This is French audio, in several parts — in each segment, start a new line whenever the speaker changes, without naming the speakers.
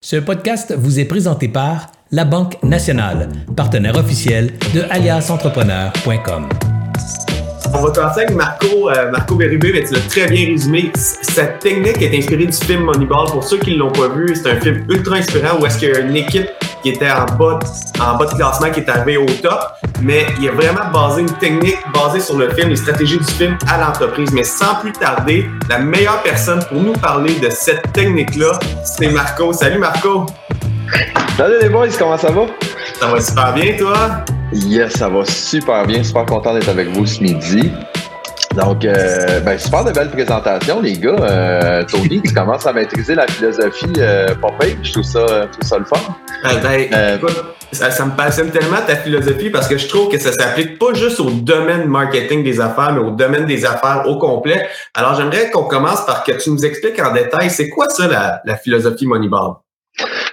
Ce podcast vous est présenté par La Banque Nationale, partenaire officiel de aliasentrepreneur.com.
On va commencer avec Marco, euh, Marco mais tu l'as très bien résumé. Cette technique est inspirée du film Moneyball. Pour ceux qui ne l'ont pas vu, c'est un film ultra inspirant où est-ce qu'il y a une équipe qui était en bas, en bas de classement, qui est arrivée au top. Mais il a vraiment basé une technique basée sur le film, les stratégies du film à l'entreprise. Mais sans plus tarder, la meilleure personne pour nous parler de cette technique-là, c'est Marco. Salut Marco!
Salut les boys, comment ça va?
Ça va super bien, toi?
Yes, ça va super bien. Super content d'être avec vous ce midi. Donc, euh, ben, super de belles présentations, les gars. Euh, Tony, tu commences à maîtriser la philosophie euh, Je trouve ça, je trouve ça le fun.
Euh, ben, euh, ça, ça, me passionne tellement ta philosophie parce que je trouve que ça s'applique pas juste au domaine marketing des affaires, mais au domaine des affaires au complet. Alors, j'aimerais qu'on commence par que tu nous expliques en détail, c'est quoi ça, la, la philosophie Moneyball?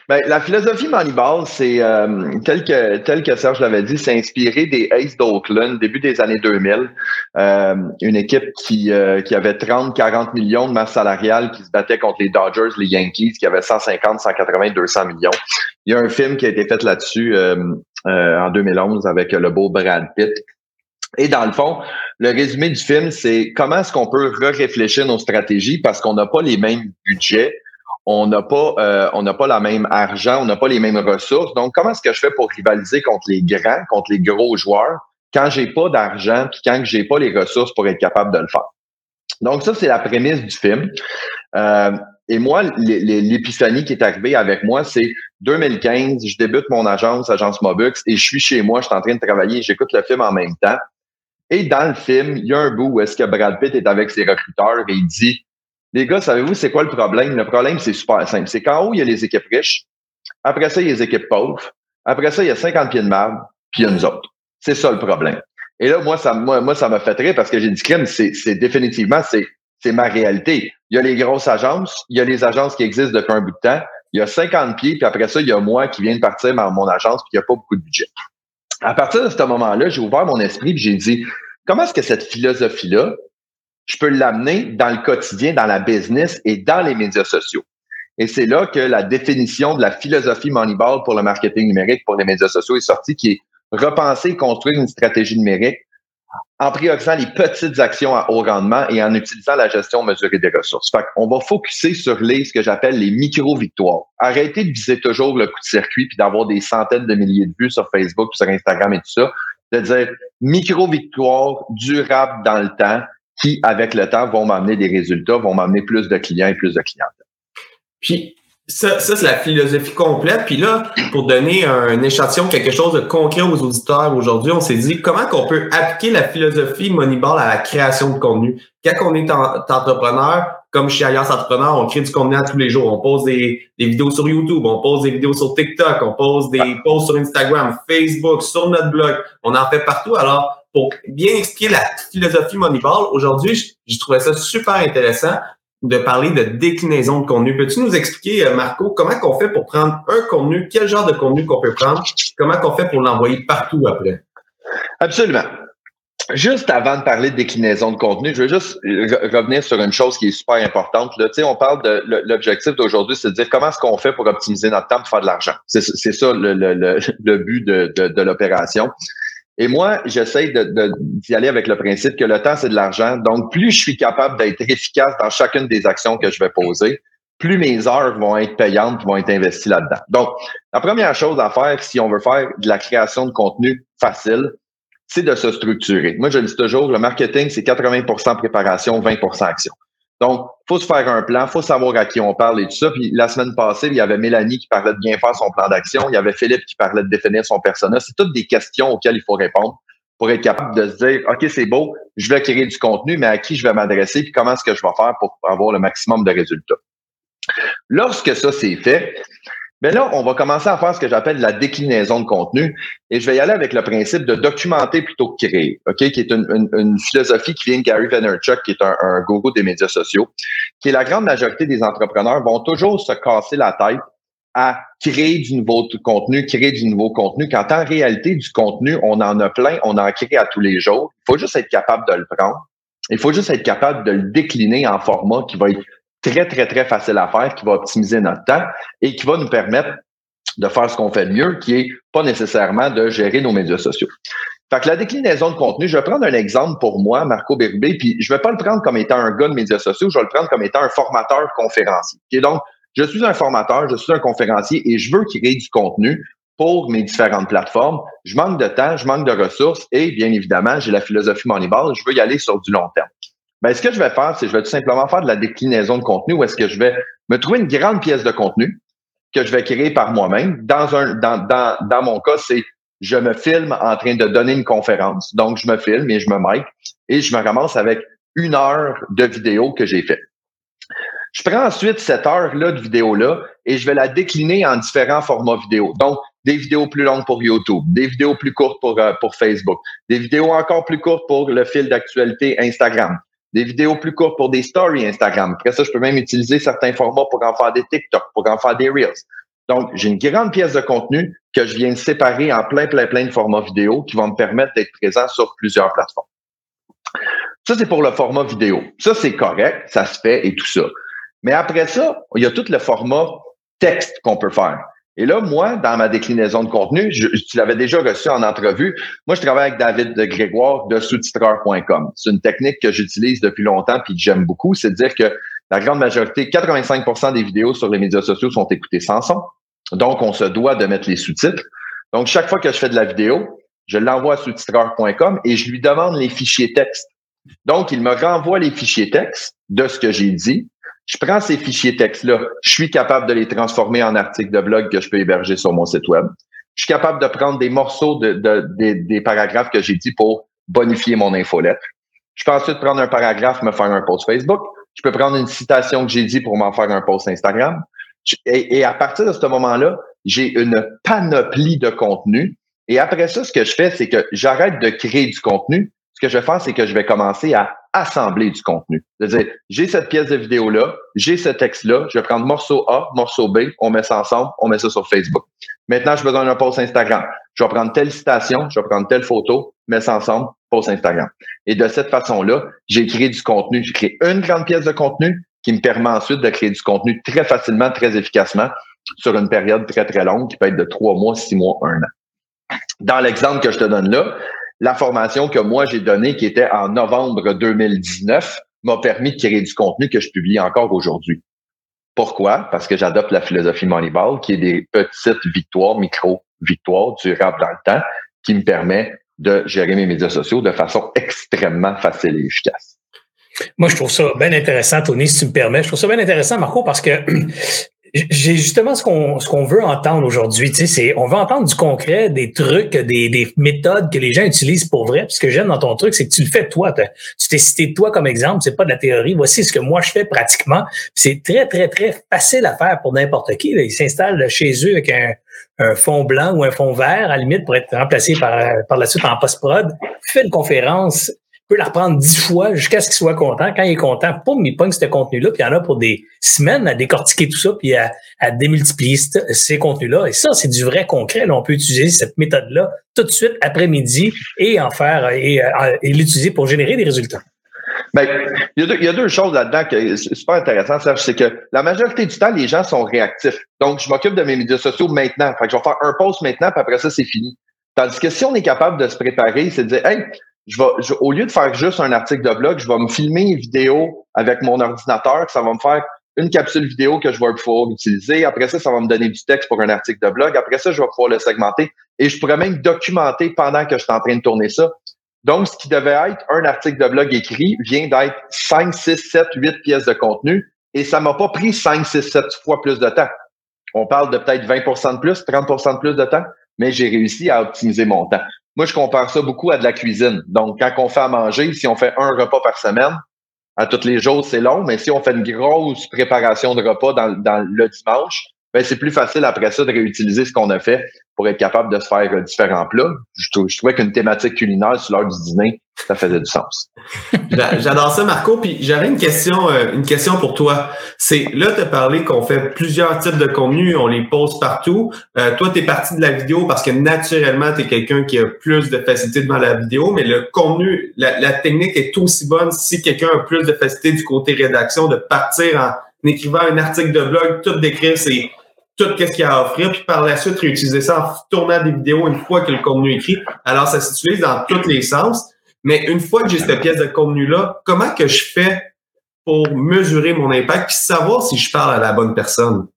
Ben, la philosophie Moneyball, c'est euh, tel que tel que Serge l'avait dit, c'est inspiré des Aces d'Oakland, début des années 2000, euh, une équipe qui euh, qui avait 30-40 millions de masse salariale, qui se battait contre les Dodgers, les Yankees, qui avaient 150, 180, 200 millions. Il y a un film qui a été fait là-dessus en 2011 avec le beau Brad Pitt. Et dans le fond, le résumé du film, c'est comment est-ce qu'on peut réfléchir nos stratégies parce qu'on n'a pas les mêmes budgets on n'a pas euh, on n'a pas la même argent, on n'a pas les mêmes ressources. Donc, comment est-ce que je fais pour rivaliser contre les grands, contre les gros joueurs, quand j'ai pas d'argent, puis quand j'ai pas les ressources pour être capable de le faire? Donc, ça, c'est la prémisse du film. Euh, et moi, l'épiphanie qui est arrivée avec moi, c'est 2015, je débute mon agence, agence Mobux, et je suis chez moi, je suis en train de travailler, j'écoute le film en même temps. Et dans le film, il y a un bout où est-ce que Brad Pitt est avec ses recruteurs et il dit les gars, savez-vous, c'est quoi le problème? Le problème, c'est super simple. C'est qu'en haut, il y a les équipes riches. Après ça, il y a les équipes pauvres. Après ça, il y a 50 pieds de marbre, puis il y a nous autres. C'est ça le problème. Et là, moi, ça, moi, ça m'a fait rire parce que j'ai dit c'est, c'est définitivement, c'est, c'est ma réalité. Il y a les grosses agences, il y a les agences qui existent depuis un bout de temps. Il y a 50 pieds, puis après ça, il y a moi qui viens de partir dans mon agence, puis il n'y a pas beaucoup de budget. À partir de ce moment-là, j'ai ouvert mon esprit, puis j'ai dit, comment est-ce que cette philosophie-là, je peux l'amener dans le quotidien, dans la business et dans les médias sociaux. Et c'est là que la définition de la philosophie Moneyball pour le marketing numérique, pour les médias sociaux est sortie, qui est repenser et construire une stratégie numérique en priorisant les petites actions à haut rendement et en utilisant la gestion mesurée des ressources. Fait on va focuser sur les, ce que j'appelle les micro-victoires. Arrêtez de viser toujours le coup de circuit puis d'avoir des centaines de milliers de vues sur Facebook, sur Instagram et tout ça. De dire micro-victoires durables dans le temps qui, avec le temps, vont m'amener des résultats, vont m'amener plus de clients et plus de clients.
Puis, ça, ça c'est la philosophie complète. Puis là, pour donner un échantillon, quelque chose de concret aux auditeurs aujourd'hui, on s'est dit comment qu'on peut appliquer la philosophie Moneyball à la création de contenu? Quand on est entrepreneur, comme chez Alliance Entrepreneur, on crée du contenu à tous les jours. On pose des, des, vidéos sur YouTube, on pose des vidéos sur TikTok, on pose des posts sur Instagram, Facebook, sur notre blog. On en fait partout. Alors, pour bien expliquer la philosophie Moneyball, aujourd'hui, j'ai trouvé ça super intéressant de parler de déclinaison de contenu. Peux-tu nous expliquer, euh, Marco, comment qu'on fait pour prendre un contenu, quel genre de contenu qu'on peut prendre, comment qu'on fait pour l'envoyer partout après?
Absolument. Juste avant de parler de déclinaison de contenu, je veux juste revenir sur une chose qui est super importante. Là, on parle de l'objectif d'aujourd'hui, c'est de dire comment est-ce qu'on fait pour optimiser notre temps pour faire de l'argent. C'est ça le, but de l'opération. Et moi, j'essaie d'y de, aller avec le principe que le temps, c'est de l'argent. Donc, plus je suis capable d'être efficace dans chacune des actions que je vais poser, plus mes heures vont être payantes, vont être investies là-dedans. Donc, la première chose à faire, si on veut faire de la création de contenu facile, c'est de se structurer. Moi, je le dis toujours, le marketing, c'est 80% préparation, 20% action. Donc, faut se faire un plan, faut savoir à qui on parle et tout ça. Puis la semaine passée, il y avait Mélanie qui parlait de bien faire son plan d'action. Il y avait Philippe qui parlait de définir son personnage. C'est toutes des questions auxquelles il faut répondre pour être capable de se dire, OK, c'est beau, je vais créer du contenu, mais à qui je vais m'adresser, puis comment est-ce que je vais faire pour avoir le maximum de résultats? Lorsque ça c'est fait, mais là, on va commencer à faire ce que j'appelle la déclinaison de contenu. Et je vais y aller avec le principe de documenter plutôt que créer, OK? Qui est une, philosophie qui vient de Gary Vaynerchuk, qui est un, un gourou des médias sociaux, qui est la grande majorité des entrepreneurs vont toujours se casser la tête à créer du nouveau contenu, créer du nouveau contenu, quand en réalité, du contenu, on en a plein, on en crée à tous les jours. Il faut juste être capable de le prendre. Il faut juste être capable de le décliner en format qui va être très, très, très facile à faire, qui va optimiser notre temps et qui va nous permettre de faire ce qu'on fait de mieux, qui est pas nécessairement de gérer nos médias sociaux. Fait que la déclinaison de contenu, je vais prendre un exemple pour moi, Marco Bérubé, puis je vais pas le prendre comme étant un gars de médias sociaux, je vais le prendre comme étant un formateur conférencier. Et donc, je suis un formateur, je suis un conférencier et je veux créer du contenu pour mes différentes plateformes. Je manque de temps, je manque de ressources et bien évidemment, j'ai la philosophie Moneyball, je veux y aller sur du long terme. Ben, ce que je vais faire, c'est je vais tout simplement faire de la déclinaison de contenu où est-ce que je vais me trouver une grande pièce de contenu que je vais créer par moi-même. Dans un, dans, dans, dans mon cas, c'est je me filme en train de donner une conférence. Donc, je me filme et je me mic et je me ramasse avec une heure de vidéo que j'ai fait. Je prends ensuite cette heure-là de vidéo-là et je vais la décliner en différents formats vidéo. Donc, des vidéos plus longues pour YouTube, des vidéos plus courtes pour, euh, pour Facebook, des vidéos encore plus courtes pour le fil d'actualité Instagram, des vidéos plus courtes pour des stories Instagram. Après ça, je peux même utiliser certains formats pour en faire des TikTok, pour en faire des Reels. Donc, j'ai une grande pièce de contenu que je viens de séparer en plein, plein, plein de formats vidéo qui vont me permettre d'être présent sur plusieurs plateformes. Ça, c'est pour le format vidéo. Ça, c'est correct, ça se fait et tout ça. Mais après ça, il y a tout le format texte qu'on peut faire. Et là, moi, dans ma déclinaison de contenu, tu l'avais déjà reçu en entrevue. Moi, je travaille avec David de Grégoire de sous-titreur.com. C'est une technique que j'utilise depuis longtemps puis que j'aime beaucoup. C'est de dire que la grande majorité, 85% des vidéos sur les médias sociaux sont écoutées sans son. Donc, on se doit de mettre les sous-titres. Donc, chaque fois que je fais de la vidéo, je l'envoie à sous-titreur.com et je lui demande les fichiers texte. Donc, il me renvoie les fichiers texte de ce que j'ai dit je prends ces fichiers textes-là, je suis capable de les transformer en articles de blog que je peux héberger sur mon site web. Je suis capable de prendre des morceaux de, des, paragraphes que j'ai dit pour bonifier mon infolettre. Je peux ensuite prendre un paragraphe, me faire un post Facebook. Je peux prendre une citation que j'ai dit pour m'en faire un post Instagram. Et, et à partir de ce moment-là, j'ai une panoplie de contenu. Et après ça, ce que je fais, c'est que j'arrête de créer du contenu. Ce que je vais faire, c'est que je vais commencer à assembler du contenu. C'est-à-dire, j'ai cette pièce de vidéo-là, j'ai ce texte-là, je vais prendre morceau A, morceau B, on met ça ensemble, on met ça sur Facebook. Maintenant, je besoin d'un post Instagram. Je vais prendre telle citation, je vais prendre telle photo, mets ça ensemble, post Instagram. Et de cette façon-là, j'ai créé du contenu. J'ai créé une grande pièce de contenu qui me permet ensuite de créer du contenu très facilement, très efficacement sur une période très, très longue qui peut être de trois mois, six mois, un an. Dans l'exemple que je te donne là, la formation que moi j'ai donnée, qui était en novembre 2019, m'a permis de créer du contenu que je publie encore aujourd'hui. Pourquoi? Parce que j'adopte la philosophie Moneyball, qui est des petites victoires, micro-victoires durables dans le temps, qui me permet de gérer mes médias sociaux de façon extrêmement facile et efficace.
Moi, je trouve ça bien intéressant, Tony, si tu me permets. Je trouve ça bien intéressant, Marco, parce que j'ai justement ce qu'on ce qu'on veut entendre aujourd'hui, tu sais, c'est on veut entendre du concret, des trucs, des, des méthodes que les gens utilisent pour vrai. Puis ce que j'aime dans ton truc, c'est que tu le fais toi. Tu t'es cité toi comme exemple, c'est pas de la théorie. Voici ce que moi je fais pratiquement. C'est très très très facile à faire pour n'importe qui. Ils s'installent chez eux avec un, un fond blanc ou un fond vert, à la limite, pour être remplacé par, par la suite en post-prod. Fait une conférence, peut la reprendre dix fois jusqu'à ce qu'il soit content. Quand il est content, poum, il pogne ce contenu-là, puis il y en a pour des semaines à décortiquer tout ça, puis à, démultiplier ces contenus-là. Et ça, c'est du vrai concret. On peut utiliser cette méthode-là tout de suite après-midi et en faire et, euh, et l'utiliser pour générer des résultats.
Ben, il, y a deux, choses là-dedans qui sont super intéressantes, c'est que la majorité du temps, les gens sont réactifs. Donc, je m'occupe de mes médias sociaux maintenant. Fait que je vais faire un post maintenant, puis après ça, c'est fini. Tandis que si on est capable de se préparer, c'est de dire, hey, je vais, au lieu de faire juste un article de blog, je vais me filmer une vidéo avec mon ordinateur, ça va me faire une capsule vidéo que je vais pouvoir utiliser. Après ça, ça va me donner du texte pour un article de blog. Après ça, je vais pouvoir le segmenter et je pourrais même documenter pendant que je suis en train de tourner ça. Donc, ce qui devait être un article de blog écrit vient d'être 5, 6, 7, 8 pièces de contenu et ça m'a pas pris 5, 6, 7 fois plus de temps. On parle de peut-être 20% de plus, 30% de plus de temps, mais j'ai réussi à optimiser mon temps. Moi, je compare ça beaucoup à de la cuisine. Donc, quand on fait à manger, si on fait un repas par semaine, à tous les jours, c'est long, mais si on fait une grosse préparation de repas dans, dans le dimanche, ben, c'est plus facile après ça de réutiliser ce qu'on a fait pour être capable de se faire euh, différents plats. Je, trouvais qu'une thématique culinaire sur l'heure du dîner, ça faisait du sens.
J'adore ça, Marco. Puis j'avais une question, euh, une question pour toi. C'est là, tu as parlé qu'on fait plusieurs types de contenus, on les pose partout. Euh, toi, tu es parti de la vidéo parce que naturellement, tu es quelqu'un qui a plus de facilité devant la vidéo, mais le contenu, la, la technique est aussi bonne si quelqu'un a plus de facilité du côté rédaction de partir en écrivant un article de blog, tout décrire c'est tout ce qu'il y a à offrir, puis par la suite réutiliser ça en tournant des vidéos une fois que le contenu est écrit. Alors, ça s'utilise dans tous les sens. Mais une fois que j'ai cette pièce de contenu-là, comment que je fais pour mesurer mon impact puis savoir si je parle à la bonne personne?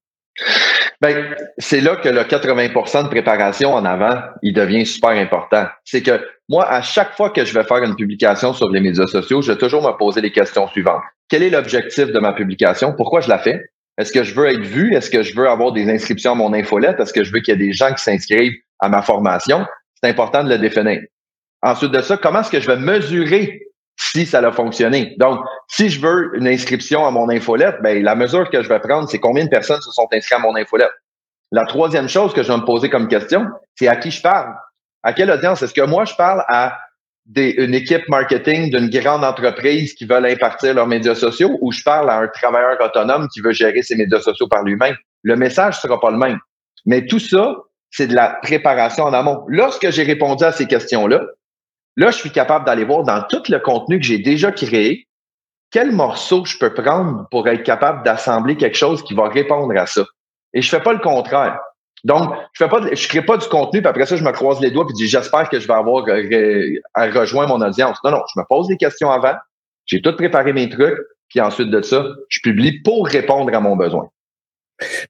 Ben, c'est là que le 80% de préparation en avant, il devient super important. C'est que moi, à chaque fois que je vais faire une publication sur les médias sociaux, je vais toujours me poser les questions suivantes. Quel est l'objectif de ma publication? Pourquoi je la fais? Est-ce que je veux être vu? Est-ce que je veux avoir des inscriptions à mon infolette? Est-ce que je veux qu'il y ait des gens qui s'inscrivent à ma formation? C'est important de le définir. Ensuite de ça, comment est-ce que je vais mesurer si ça a fonctionné? Donc, si je veux une inscription à mon infolette, ben, la mesure que je vais prendre, c'est combien de personnes se sont inscrites à mon infolette? La troisième chose que je vais me poser comme question, c'est à qui je parle? À quelle audience? Est-ce que moi, je parle à des, une équipe marketing d'une grande entreprise qui veulent impartir leurs médias sociaux ou je parle à un travailleur autonome qui veut gérer ses médias sociaux par lui-même? Le message sera pas le même. Mais tout ça, c'est de la préparation en amont. Lorsque j'ai répondu à ces questions-là, Là, je suis capable d'aller voir dans tout le contenu que j'ai déjà créé, quel morceau je peux prendre pour être capable d'assembler quelque chose qui va répondre à ça. Et je fais pas le contraire. Donc, je fais pas, je crée pas du contenu, puis après ça, je me croise les doigts, puis dis j'espère que je vais avoir euh, à rejoindre mon audience. Non, non, je me pose des questions avant, j'ai tout préparé mes trucs, puis ensuite de ça, je publie pour répondre à mon besoin.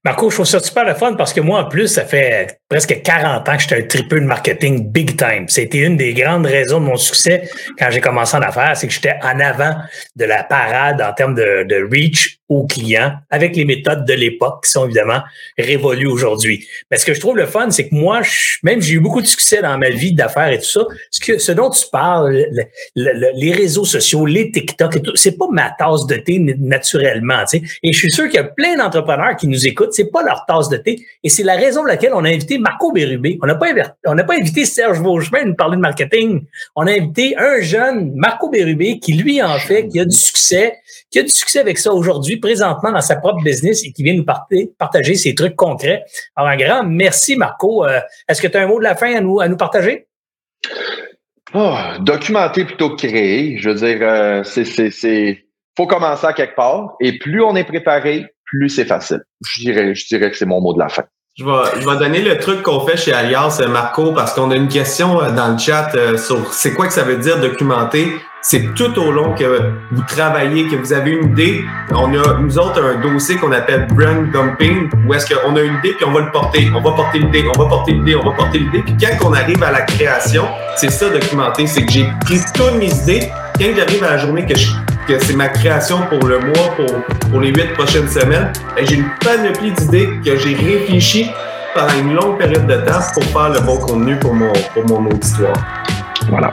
Marco, je trouve ça super le fun parce que moi, en plus, ça fait presque 40 ans que j'étais un tripeux de marketing big time. C'était une des grandes raisons de mon succès quand j'ai commencé en affaires, c'est que j'étais en avant de la parade en termes de, de reach aux clients avec les méthodes de l'époque qui sont évidemment révolues aujourd'hui. Mais ce que je trouve le fun, c'est que moi, je, même j'ai eu beaucoup de succès dans ma vie d'affaires et tout ça. Ce, que, ce dont tu parles, les réseaux sociaux, les TikTok et tout, c'est pas ma tasse de thé naturellement. Et je suis sûr qu'il y a plein d'entrepreneurs qui nous écoutent, c'est pas leur tasse de thé. Et c'est la raison pour laquelle on a invité Marco Bérubé. On n'a pas, invité Serge Vauchemin à nous parler de marketing. On a invité un jeune, Marco Bérubé, qui lui en fait, qui a du succès, qui a du succès avec ça aujourd'hui, présentement dans sa propre business et qui vient nous partager ses trucs concrets. Alors, un grand merci, Marco. Euh, est-ce que tu as un mot de la fin à nous, à nous partager?
Oh, documenter plutôt que créer. Je veux dire, euh, c'est, c'est, faut commencer à quelque part. Et plus on est préparé, plus c'est facile. Je dirais, je dirais que c'est mon mot de la fin.
Je vais, je vais donner le truc qu'on fait chez Alias, Marco, parce qu'on a une question euh, dans le chat sur c'est quoi que ça veut dire documenter c'est tout au long que vous travaillez, que vous avez une idée. On a, nous autres, un dossier qu'on appelle brand dumping, où est-ce qu'on a une idée, puis on va le porter. On va porter l'idée, on va porter l'idée, on va porter l'idée. Puis quand on arrive à la création, c'est ça documenté, c'est que j'ai pris toutes mes idées. Quand j'arrive à la journée que, c'est ma création pour le mois, pour, les huit prochaines semaines, ben, j'ai une panoplie d'idées que j'ai réfléchi pendant une longue période de temps pour faire le bon contenu pour mon, pour mon auditoire.
Voilà.